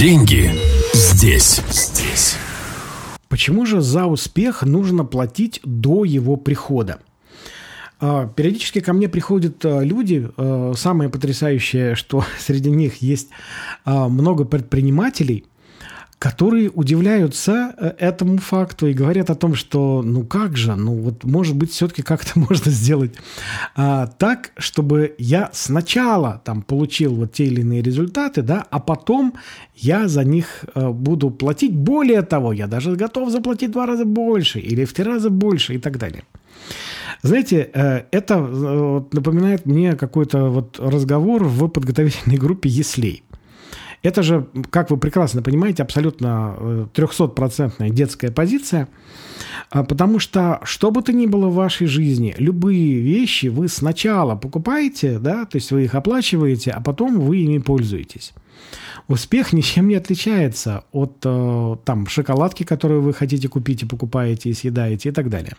Деньги здесь. Здесь. Почему же за успех нужно платить до его прихода? А, периодически ко мне приходят а, люди, а, самое потрясающее, что среди них есть много предпринимателей, которые удивляются э, этому факту и говорят о том, что ну как же, ну вот может быть все-таки как-то можно сделать а, так, чтобы я сначала там получил вот те или иные результаты, да, а потом я за них а, буду платить. Более того, я даже готов заплатить два раза больше или в три раза больше и так далее. Знаете, э, это напоминает мне какой-то вот разговор в подготовительной группе «Еслей». Это же, как вы прекрасно понимаете, абсолютно 300% э, детская позиция, а, потому что, что бы то ни было в вашей жизни, любые вещи вы сначала покупаете, да, то есть вы их оплачиваете, а потом вы ими пользуетесь. Успех ничем не отличается от э, там шоколадки, которую вы хотите купить и покупаете, и съедаете и так далее.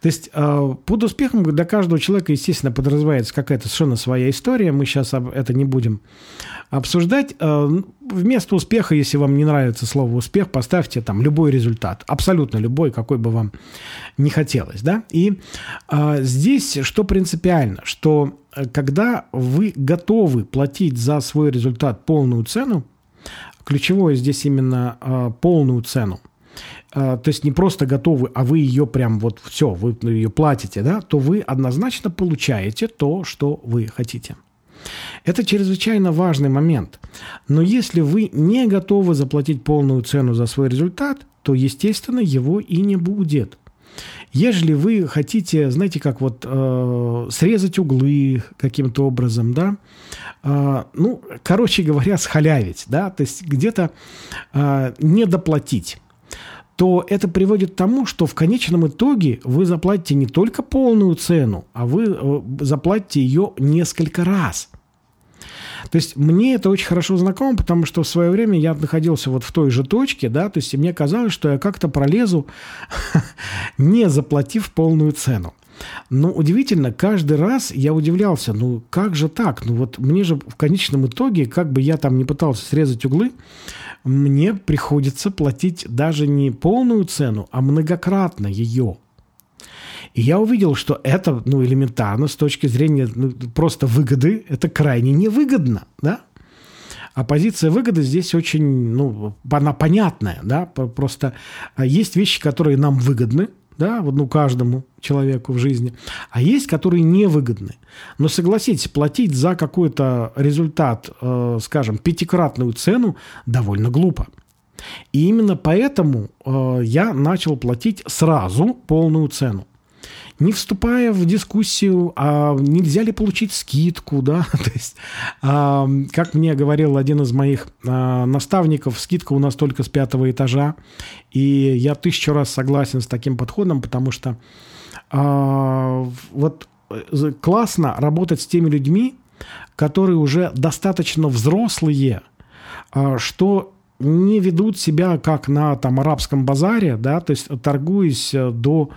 То есть э, под успехом для каждого человека, естественно, подразумевается какая-то совершенно своя история. Мы сейчас это не будем обсуждать. Э, вместо успеха, если вам не нравится слово успех, поставьте там любой результат. Абсолютно любой, какой бы вам не хотелось. Да? И э, здесь что принципиально, что когда вы готовы платить за свой результат полную цену, ключевое здесь именно полную цену, а, то есть не просто готовы, а вы ее прям вот все, вы ее платите, да, то вы однозначно получаете то, что вы хотите. Это чрезвычайно важный момент. Но если вы не готовы заплатить полную цену за свой результат, то, естественно, его и не будет. Ежели вы хотите, знаете, как вот э, срезать углы каким-то образом, да, э, ну, короче говоря, схалявить, да, то есть где-то э, не доплатить то это приводит к тому, что в конечном итоге вы заплатите не только полную цену, а вы э, заплатите ее несколько раз. То есть мне это очень хорошо знакомо, потому что в свое время я находился вот в той же точке, да, то есть мне казалось, что я как-то пролезу, не заплатив полную цену. Но удивительно, каждый раз я удивлялся, ну как же так? Ну вот мне же в конечном итоге, как бы я там не пытался срезать углы, мне приходится платить даже не полную цену, а многократно ее. И я увидел, что это, ну, элементарно с точки зрения ну, просто выгоды, это крайне невыгодно, да? А позиция выгоды здесь очень, ну, она понятная, да, просто а, есть вещи, которые нам выгодны, да, вот, ну, каждому человеку в жизни, а есть, которые невыгодны. Но согласитесь, платить за какой-то результат, э, скажем, пятикратную цену довольно глупо. И именно поэтому э, я начал платить сразу полную цену не вступая в дискуссию, а нельзя ли получить скидку, да, то есть, а, как мне говорил один из моих а, наставников, скидка у нас только с пятого этажа, и я тысячу раз согласен с таким подходом, потому что а, вот э, классно работать с теми людьми, которые уже достаточно взрослые, а, что не ведут себя как на там арабском базаре, да, то есть торгуясь э, до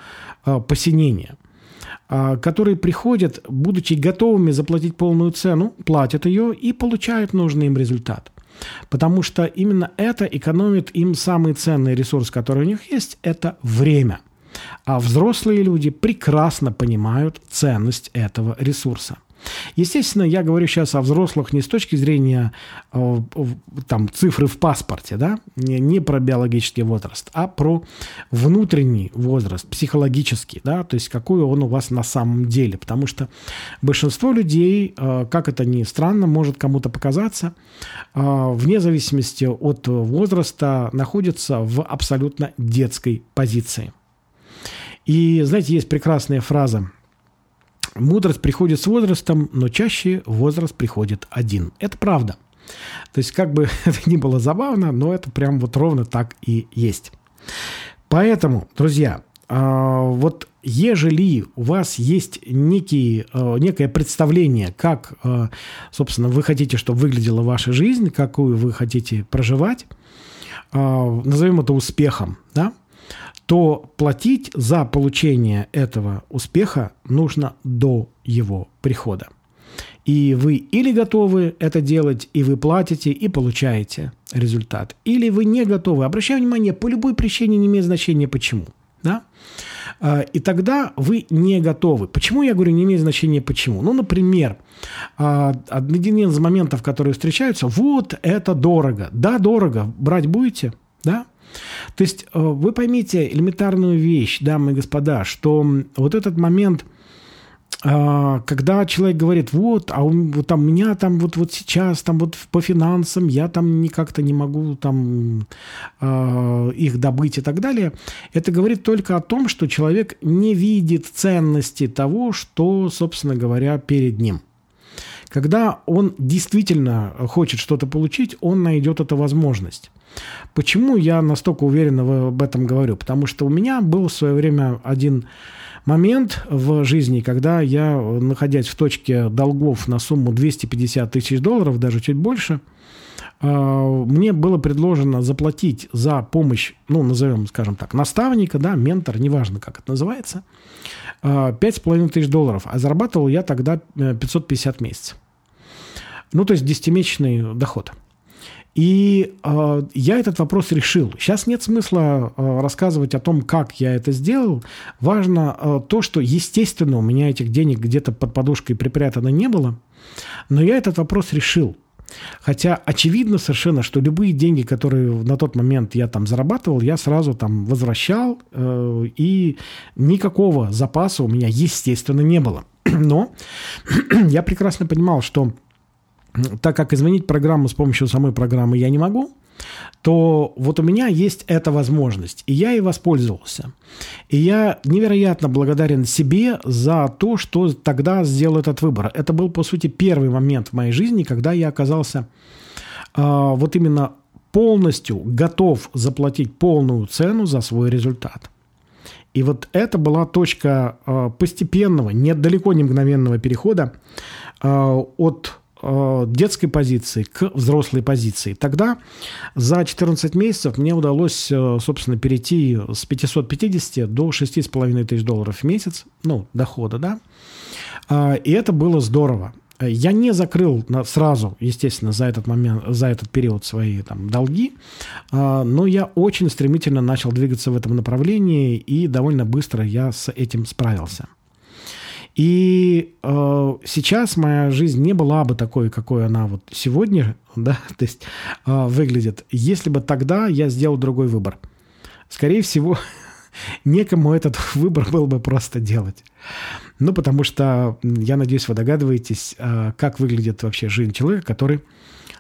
э, посинения а, которые приходят, будучи готовыми заплатить полную цену, платят ее и получают нужный им результат. Потому что именно это экономит им самый ценный ресурс, который у них есть, это время. А взрослые люди прекрасно понимают ценность этого ресурса. Естественно, я говорю сейчас о взрослых не с точки зрения э, там, цифры в паспорте, да? не, про биологический возраст, а про внутренний возраст, психологический, да? то есть какой он у вас на самом деле. Потому что большинство людей, э, как это ни странно, может кому-то показаться, э, вне зависимости от возраста находится в абсолютно детской позиции. И, знаете, есть прекрасная фраза – Мудрость приходит с возрастом, но чаще возраст приходит один. Это правда. То есть, как бы это ни было забавно, но это прям вот ровно так и есть. Поэтому, друзья, а, вот ежели у вас есть некие, а, некое представление, как, а, собственно, вы хотите, чтобы выглядела ваша жизнь, какую вы хотите проживать, назовем это успехом, да, то платить за получение этого успеха нужно до его прихода. И вы или готовы это делать, и вы платите, и получаете результат. Или вы не готовы. Обращаю внимание, по любой причине не имеет значения почему. Да? А, и тогда вы не готовы. Почему я говорю, не имеет значения почему? Ну, например, а, один из моментов, которые встречаются, вот это дорого. Да, дорого. Брать будете? Да? То есть э, вы поймите элементарную вещь, дамы и господа, что вот этот момент – а, когда человек говорит, вот, а у, вот там, меня там вот, вот сейчас, там вот по финансам, я там никак-то не могу там э, их добыть и так далее, это говорит только о том, что человек не видит ценности того, что, собственно говоря, перед ним. Когда он действительно хочет что-то получить, он найдет эту возможность. Почему я настолько уверенно об этом говорю? Потому что у меня был в свое время один момент в жизни, когда я, находясь в точке долгов на сумму 250 тысяч долларов, даже чуть больше, мне было предложено заплатить за помощь, ну, назовем, скажем так, наставника, да, ментор, неважно, как это называется, 5,5 тысяч долларов, а зарабатывал я тогда 550 э, месяцев. Ну, то есть 10-месячный доход – и э, я этот вопрос решил. Сейчас нет смысла э, рассказывать о том, как я это сделал. Важно э, то, что, естественно, у меня этих денег где-то под подушкой припрятано не было. Но я этот вопрос решил. Хотя очевидно совершенно, что любые деньги, которые на тот момент я там зарабатывал, я сразу там возвращал, э, и никакого запаса у меня, естественно, не было. Но я прекрасно понимал, что так как изменить программу с помощью самой программы я не могу, то вот у меня есть эта возможность, и я ей воспользовался. И я невероятно благодарен себе за то, что тогда сделал этот выбор. Это был, по сути, первый момент в моей жизни, когда я оказался э, вот именно полностью готов заплатить полную цену за свой результат. И вот это была точка э, постепенного, не, далеко не мгновенного перехода э, от детской позиции к взрослой позиции. Тогда за 14 месяцев мне удалось, э, собственно, перейти с 550 до 6,5 тысяч долларов в месяц, ну, дохода, да. А, и это было здорово. Я не закрыл сразу, естественно, за этот момент, за этот период свои там долги, а, но я очень стремительно начал двигаться в этом направлении, и довольно быстро я с этим справился. И э, сейчас моя жизнь не была бы такой, какой она вот сегодня, да, то есть э, выглядит, если бы тогда я сделал другой выбор. Скорее всего, некому этот выбор был бы просто делать. Ну, потому что, я надеюсь, вы догадываетесь, э, как выглядит вообще жизнь человека, который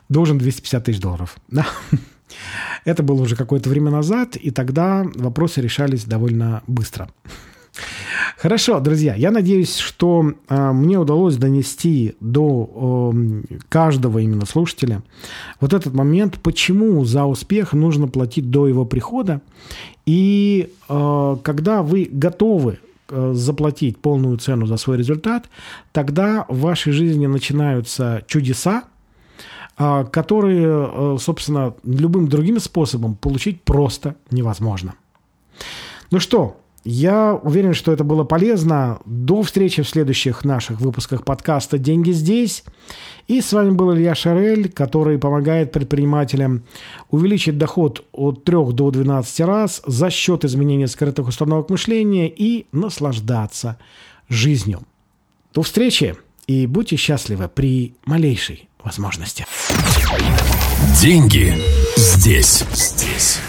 должен 250 тысяч долларов. Да? Это было уже какое-то время назад, и тогда вопросы решались довольно быстро. Хорошо, друзья, я надеюсь, что э, мне удалось донести до э, каждого именно слушателя вот этот момент, почему за успех нужно платить до его прихода. И э, когда вы готовы э, заплатить полную цену за свой результат, тогда в вашей жизни начинаются чудеса, которые, собственно, любым другим способом получить просто невозможно. Ну что, я уверен, что это было полезно. До встречи в следующих наших выпусках подкаста «Деньги здесь». И с вами был Илья Шарель, который помогает предпринимателям увеличить доход от 3 до 12 раз за счет изменения скрытых установок мышления и наслаждаться жизнью. До встречи и будьте счастливы при малейшей возможности. Деньги здесь. Здесь.